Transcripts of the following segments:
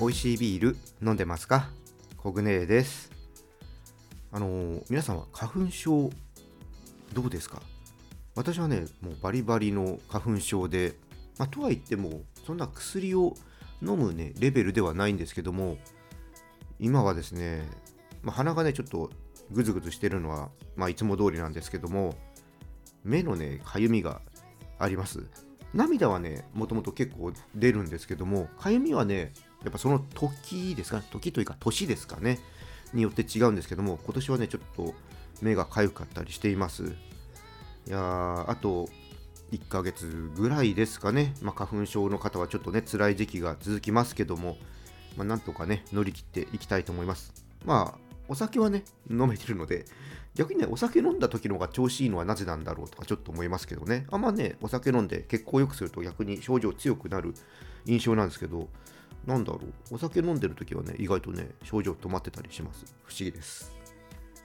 美味しいビール飲んでますか？コグネです。あのー皆さんは花粉症どうですか？私はねもうバリバリの花粉症で、まあ、とはいってもそんな薬を飲むねレベルではないんですけども今はですね、まあ、鼻がねちょっとグズグズしてるのは、まあ、いつも通りなんですけども目のねかゆみがあります。涙はねもともと結構出るんですけどもかゆみはねやっぱその時ですかね時というか年ですかねによって違うんですけども今年はねちょっと目がかゆかったりしています。いやーあと1ヶ月ぐらいですかね、まあ、花粉症の方はちょっとね辛い時期が続きますけども、まあ、なんとかね乗り切っていきたいと思います。まあお酒はね飲めてるので逆にねお酒飲んだ時の方が調子いいのはなぜなんだろうとかちょっと思いますけどね。あんまねお酒飲んで血行良くすると逆に症状強くなる印象なんですけどなんだろう？お酒飲んでる時はね意外とね症状止まってたりします。不思議です。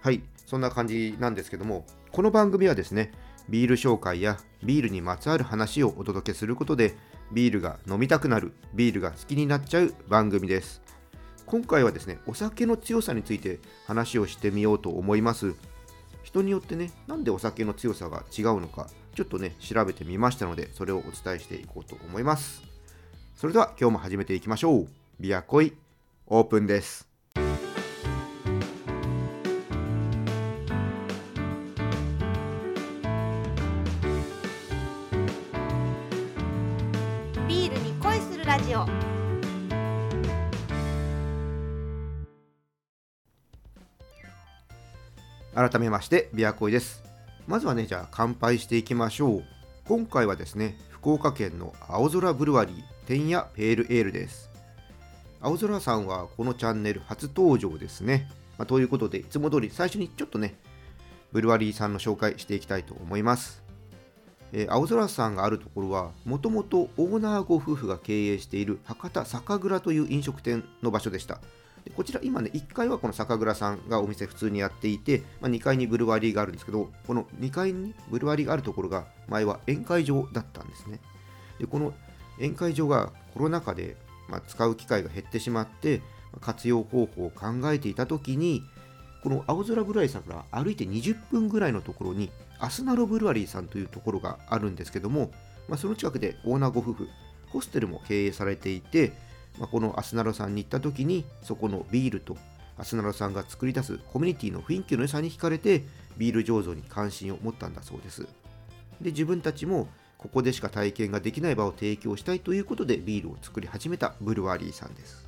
はい。そんな感じなんですけどもこの番組はですねビール紹介やビールにまつわる話をお届けすることでビールが飲みたくなるビールが好きになっちゃう番組です。今回はですねお酒の強さについて話をしてみようと思います。人によってねなんでお酒の強さが違うのかちょっとね調べてみましたのでそれをお伝えしていこうと思います。それでは今日も始めていきましょう。ビアコイオープンです。ビールに恋するラジオ。改めましてビアコイです。まずはねじゃあ乾杯していきましょう。今回はですね福岡県の青空ブルワリー天野ペールエールです。青空さんはこのチャンネル初登場ですね、まあということでいつも通り最初にちょっとねブルワリーさんの紹介していきたいと思います。えー青空さんがあるところはもともとオーナーご夫婦が経営している博多酒蔵という飲食店の場所でした。でこちら今ね1階はこの酒蔵さんがお店普通にやっていて、まあ、2階にブルワリーがあるんですけどこの2階にブルワリーがあるところが前は宴会場だったんですね。でこの宴会場がコロナ禍で、ま、使う機会が減ってしまって活用方法を考えていた時にこの青空ブルワリーさんから歩いて20分ぐらいのところにアスナロブルワリーさんというところがあるんですけども、まあ、その近くでオーナーご夫婦ホステルも経営されていて、まあ、このアスナロさんに行った時にそこのビールとアスナロさんが作り出すコミュニティの雰囲気の良さに惹かれてビール醸造に関心を持ったんだそうです。で自分たちもここでしか体験ができない場を提供したいということでビールを作り始めたブルワリーさんです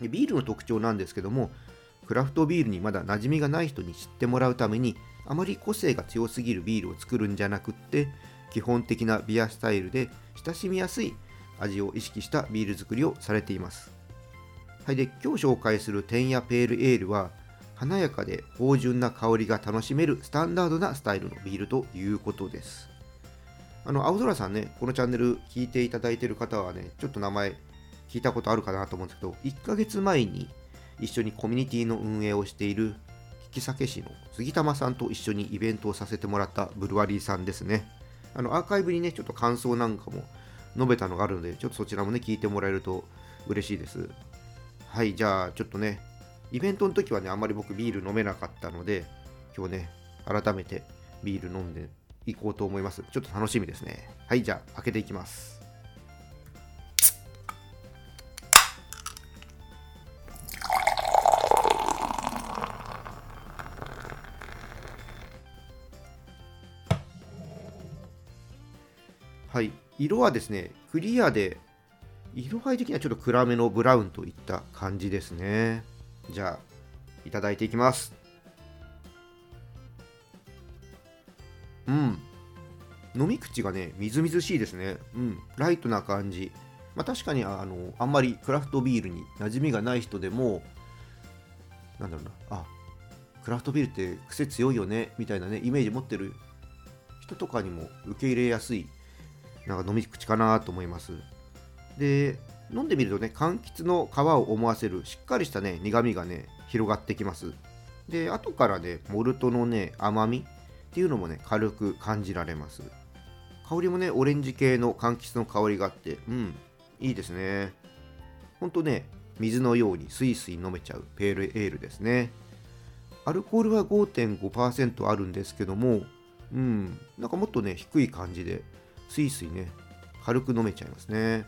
でビールの特徴なんですけどもクラフトビールにまだ馴染みがない人に知ってもらうためにあまり個性が強すぎるビールを作るんじゃなくって基本的なビアスタイルで親しみやすい味を意識したビール作りをされています。はい、で今日紹介する天野ペールエールは華やかで芳醇な香りが楽しめるスタンダードなスタイルのビールということです。あの青空さんね、このチャンネル聞いていただいてる方はね、ちょっと名前聞いたことあるかなと思うんですけど、1ヶ月前に一緒にコミュニティの運営をしている引き酒師の杉玉さんと一緒にイベントをさせてもらったブルワリーさんですね。あのアーカイブにね、ちょっと感想なんかも述べたのがあるので、ちょっとそちらもね、聞いてもらえると嬉しいです。はい、じゃあちょっとね、イベントの時はね、あんまり僕ビール飲めなかったので、今日ね、改めてビール飲んでいこうと思います。ちょっと楽しみですね。はい、じゃあ開けていきます。はい、色はですね、クリアで、色合い的にはちょっと暗めのブラウンといった感じですね。じゃあ、いただいていきます。うん。飲み口がね、みずみずしいですね。うん。ライトな感じ。まあ確かに、あの、あんまりクラフトビールに馴染みがない人でも、なんだろうな、あ、クラフトビールって癖強いよね、みたいなね、イメージ持ってる人とかにも受け入れやすいなんか飲み口かなと思います。で、飲んでみるとね、柑橘の皮を思わせるしっかりしたね、苦味がね、広がってきます。で、後からね、モルトのね、甘みっていうのもね、軽く感じられます。香りもね、オレンジ系の柑橘の香りがあって、うん、いいですね。ほんとね水のようにスイスイ飲めちゃうペールエールですねアルコールは5.5%あるんですけどもうんなんかもっとね低い感じでスイスイね軽く飲めちゃいますね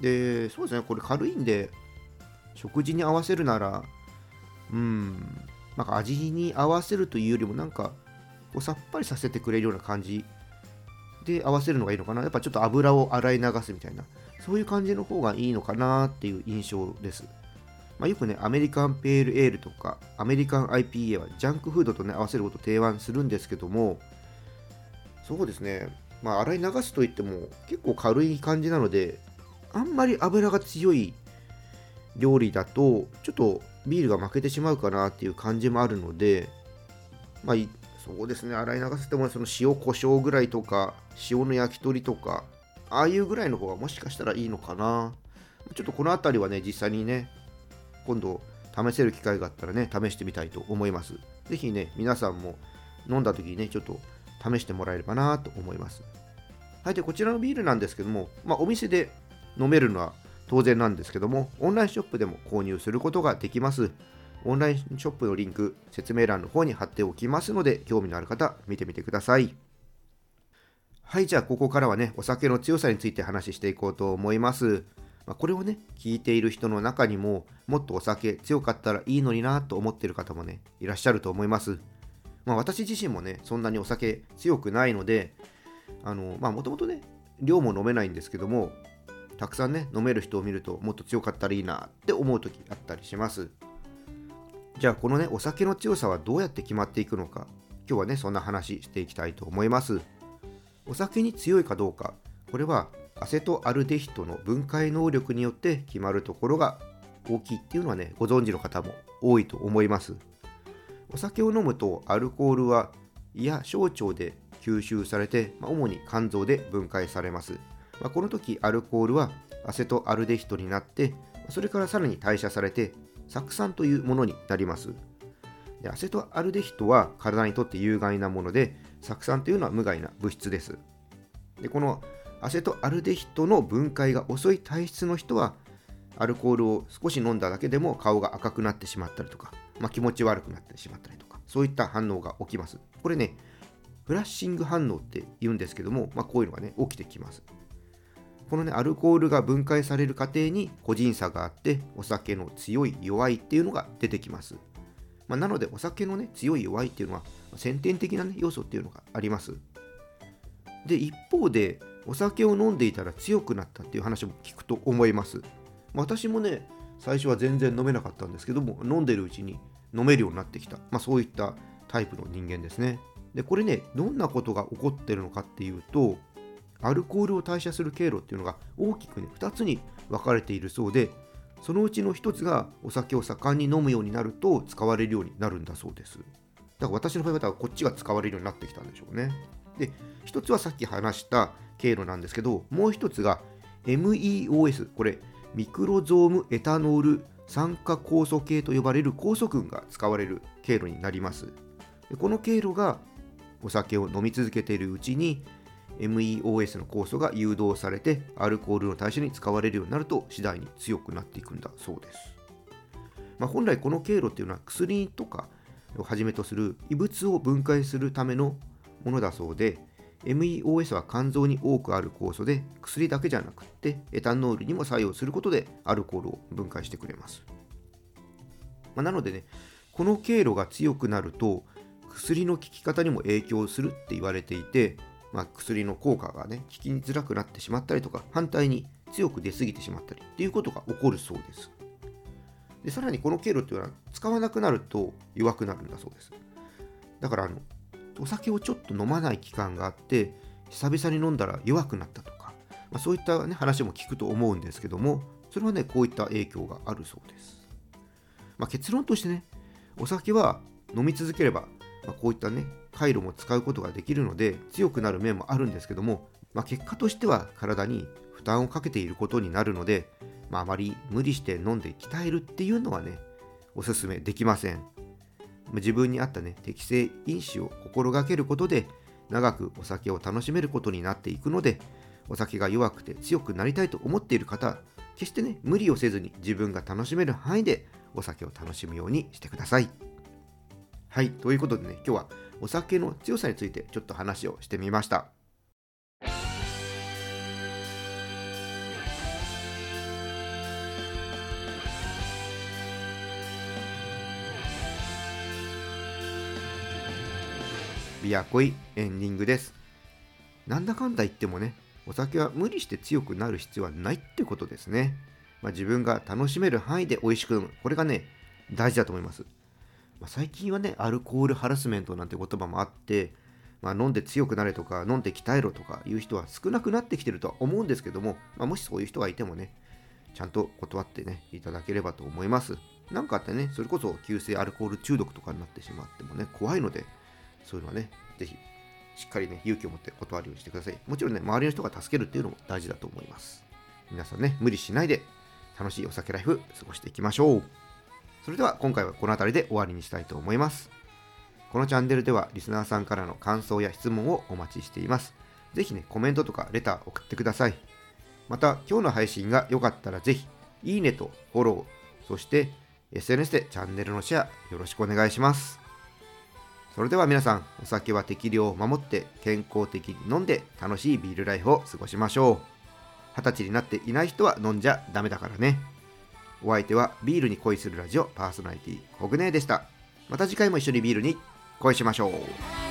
でそうですねこれ軽いんで食事に合わせるならうんなんか味に合わせるというよりもなんかこうさっぱりさせてくれるような感じで合わせるのがいいのかな。やっぱちょっと油を洗い流すみたいな。そういう感じの方がいいのかなっていう印象です。まあ、よくね、アメリカンペールエールとかアメリカン IPA はジャンクフードとね合わせることを提案するんですけども、そうですね、まあ、洗い流すといっても結構軽い感じなので、あんまり油が強い料理だと、ちょっとビールが負けてしまうかなっていう感じもあるので、まあ、そうですね、洗い流せてもその塩、コショウぐらいとか、塩の焼き鳥とか、ああいうぐらいの方がもしかしたらいいのかな。ちょっとこの辺りはね、実際にね、今度試せる機会があったらね、試してみたいと思います。ぜひね、皆さんも飲んだ時にね、ちょっと試してもらえればなと思います。はい、で、こちらのビールなんですけども、まあ、お店で飲めるのは当然なんですけども、オンラインショップでも購入することができます。オンラインショップのリンク、説明欄の方に貼っておきますので、興味のある方、見てみてください。はい、じゃあここからはね、お酒の強さについて話していこうと思います。まあ、これをね、聞いている人の中にも、もっとお酒強かったらいいのになと思ってる方もね、いらっしゃると思います。まあ、私自身もね、そんなにお酒強くないので、あの、まあ、もともとね、量も飲めないんですけども、たくさんね、飲める人を見ると、もっと強かったらいいなって思う時あったりします。じゃあ、このね、お酒の強さはどうやって決まっていくのか、今日はね、そんな話していきたいと思います。お酒に強いかどうか。これはアセトアルデヒドの分解能力によって決まるところが大きいっていうのはねご存知の方も多いと思います。お酒を飲むとアルコールは胃や小腸で吸収されて、まあ、主に肝臓で分解されます、まあ、この時アルコールはアセトアルデヒドになってそれからさらに代謝されて酢酸というものになりますでアセトアルデヒドは体にとって有害なもので酢酸というのは無害な物質です。でこのアセトアルデヒドの分解が遅い体質の人はアルコールを少し飲んだだけでも顔が赤くなってしまったりとか、まあ、気持ち悪くなってしまったりとかそういった反応が起きます。これねフラッシング反応って言うんですけども、まあ、こういうのがね起きてきます。このねアルコールが分解される過程に個人差があってお酒の強い弱いっていうのが出てきます。まあ、なのでお酒のね強い弱いっていうのは先天的な、ね、要素っていうのがあります。で一方でお酒を飲んでいたら強くなったっていう話も聞くと思います。私もね最初は全然飲めなかったんですけども飲んでるうちに飲めるようになってきた、まあ、そういったタイプの人間ですね。でこれねどんなことが起こってるのかっていうとアルコールを代謝する経路っていうのが大きくね2つに分かれているそうでそのうちの1つがお酒を盛んに飲むようになると使われるようになるんだそうです。だから私の場合はこっちが使われるようになってきたんでしょうね。で、1つはさっき話した経路なんですけど、もう1つが MEOS、これ、ミクロゾームエタノール酸化酵素系と呼ばれる酵素群が使われる経路になります。でこの経路がお酒を飲み続けているうちに MEOS の酵素が誘導されてアルコールの代謝に使われるようになると次第に強くなっていくんだそうです。まあ、本来この経路っていうのは薬とかをはじめとする異物を分解するためのものだそうで MEOS は肝臓に多くある酵素で薬だけじゃなくってエタノールにも作用することでアルコールを分解してくれます、まあ、なのでねこの経路が強くなると薬の効き方にも影響するって言われていて、まあ、薬の効果がね効きづらくなってしまったりとか反対に強く出過ぎてしまったりっていうことが起こるそうです。でさらにこの経路っていうのは使わなくなると弱くなるんだそうです。だからあのお酒をちょっと飲まない期間があって久々に飲んだら弱くなったとか、まあ、そういった、ね、話も聞くと思うんですけどもそれはねこういった影響があるそうです、まあ、結論としてねお酒は飲み続ければ、まあ、こういったね回路も使うことができるので強くなる面もあるんですけども、まあ、結果としては体に負担をかけていることになるので、まあ、あまり無理して飲んで鍛えるっていうのはねおすすめできません。自分に合ったね適正飲酒を心がけることで長くお酒を楽しめることになっていくのでお酒が弱くて強くなりたいと思っている方決してね無理をせずに自分が楽しめる範囲でお酒を楽しむようにしてください。はいということでね今日はお酒の強さについてちょっと話をしてみました。ビアコイエンディングです。なんだかんだ言ってもねお酒は無理して強くなる必要はないってことですね、まあ、自分が楽しめる範囲で美味しく飲む。これがね大事だと思います、まあ、最近はねアルコールハラスメントなんて言葉もあってまあ、飲んで強くなれとか飲んで鍛えろとかいう人は少なくなってきてるとは思うんですけども、まあ、もしそういう人がいてもねちゃんと断ってねいただければと思いますなんかあってねそれこそ急性アルコール中毒とかになってしまってもね怖いのでそういうのはねぜひしっかりね、勇気を持って断るようにしてください。もちろんね、周りの人が助けるっていうのも大事だと思います。皆さんね、無理しないで楽しいお酒ライフ過ごしていきましょう。それでは今回はこの辺りで終わりにしたいと思います。このチャンネルではリスナーさんからの感想や質問をお待ちしています。ぜひね、コメントとかレター送ってください。また、今日の配信が良かったらぜひ、いいねとフォロー、そして SNS でチャンネルのシェアよろしくお願いします。それでは皆さん、お酒は適量を守って健康的に飲んで楽しいビールライフを過ごしましょう。二十歳になっていない人は飲んじゃダメだからね。お相手はビールに恋するラジオパーソナリティコグネでした。また次回も一緒にビールに恋しましょう。